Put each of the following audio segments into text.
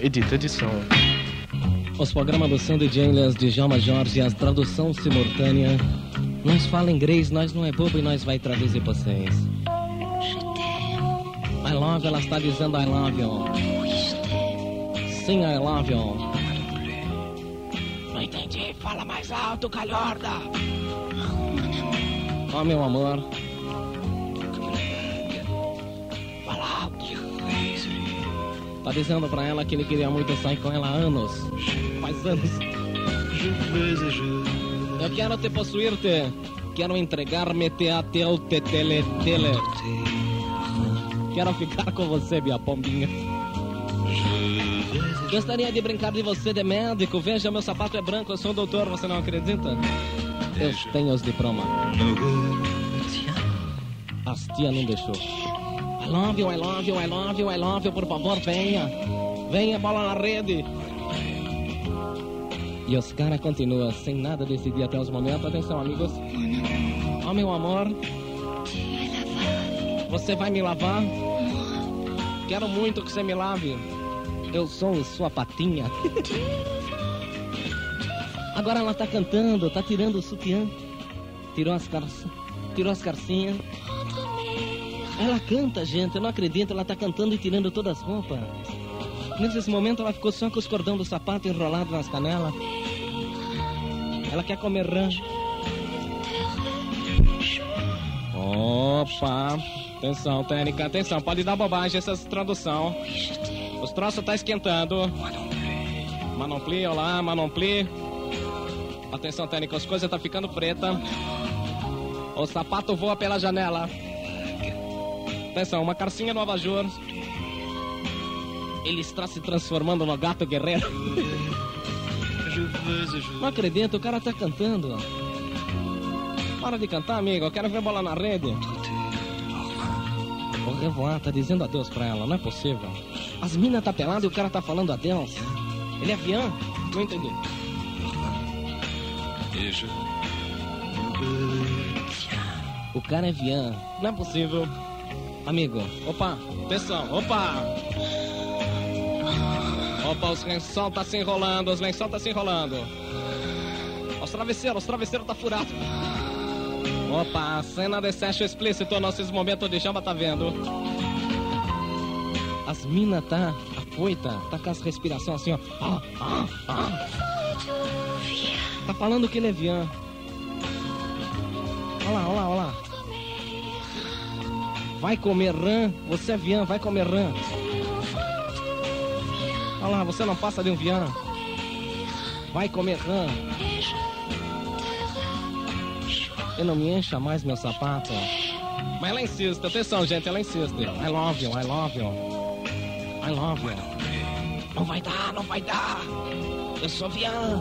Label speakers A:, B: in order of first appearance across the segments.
A: Edita edição.
B: Os programas do Sandy Jailers de Djalma Jorge, a tradução simultânea. Nós fala inglês, nós não é bobo e nós vai traduzir pra vocês. I love, ela está dizendo I love you. Sim, I love you. Não entendi, fala mais alto, calhorda. Oh, meu amor. Tá dizendo pra ela que ele queria muito sair com ela há anos. Faz anos. Eu quero te possuir-te. Quero entregar-me-te até o tetele tele. Quero ficar com você, minha pombinha. Gostaria de brincar de você de médico. Veja, meu sapato é branco, eu sou um doutor, você não acredita? Eu tenho os diplomas. As tia não deixou. I love you, I love you, I love you, I love you, por favor, venha. Venha, bola na rede. E os caras continuam sem nada decidir até os momentos. Atenção, amigos. Oh, meu amor. Você vai me lavar? Quero muito que você me lave. Eu sou sua patinha. Agora ela tá cantando, tá tirando o sutiã. Tirou as calças. Tirou as calcinhas. Ela canta, gente, eu não acredito. Ela tá cantando e tirando todas as roupas. Nesse momento ela ficou só com os cordão do sapato enrolado nas canelas. Ela quer comer rã. Opa! Atenção, técnica, atenção, pode dar bobagem essa tradução. Os troços tá esquentando. Manompli, olá, Manompli. Atenção, técnica, as coisas tá ficando preta. O sapato voa pela janela. Atenção, uma carcinha no abajur. Ele está se transformando no gato guerreiro. Não acredito, o cara tá cantando. Para de cantar, amigo. Eu quero ver bola na rede. O revoar tá dizendo adeus pra ela, não é possível. As minas tá pelada e o cara tá falando adeus. Ele é avião? Não entendi. O cara é avião, não é possível. Amigo, opa, atenção, opa! Opa, os lençol tá se enrolando, os lençol tá se enrolando. Os travesseiros, os travesseiros tá furado. Opa, a cena de sexo explícito, nossos momentos de chama tá vendo. As mina tá afoita, tá com as respiração assim, ó. Ah, ah, ah. Tá falando que ele é vian. Olha lá, olha lá, olha lá. Vai comer rã, você é vian, vai comer rã. Olha lá, você não passa de um vian. Vai comer rã. E não me encha mais meu sapato. Mas ela insiste, atenção, gente, ela insiste. I love you, I love you. I love you. Não vai dar, não vai dar. Eu sou vian.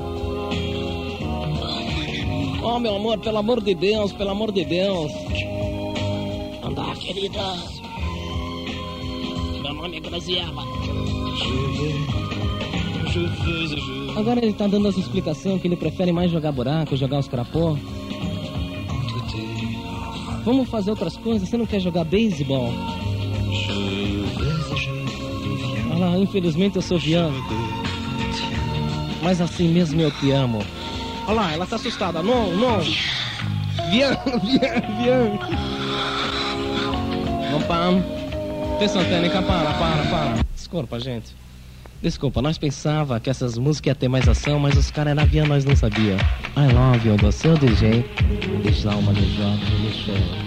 B: Oh, meu amor, pelo amor de Deus, pelo amor de Deus. Andar, querida. Meu nome é Graziela. Agora ele tá dando as explicações que ele prefere mais jogar buraco, jogar os crapô. Vamos fazer outras coisas? Você não quer jogar beisebol? Olha lá, infelizmente eu sou Vian. Mas assim mesmo eu te amo. Olha lá, ela tá assustada. Não, não. Vian, Vian. Para. Atenção, técnica, para, para, para. Desculpa, gente. Desculpa, nós pensava que essas músicas iam ter mais ação, mas os caras eram avião, nós não sabia. I love you, do seu DJ, Djalma de Jorge Michel.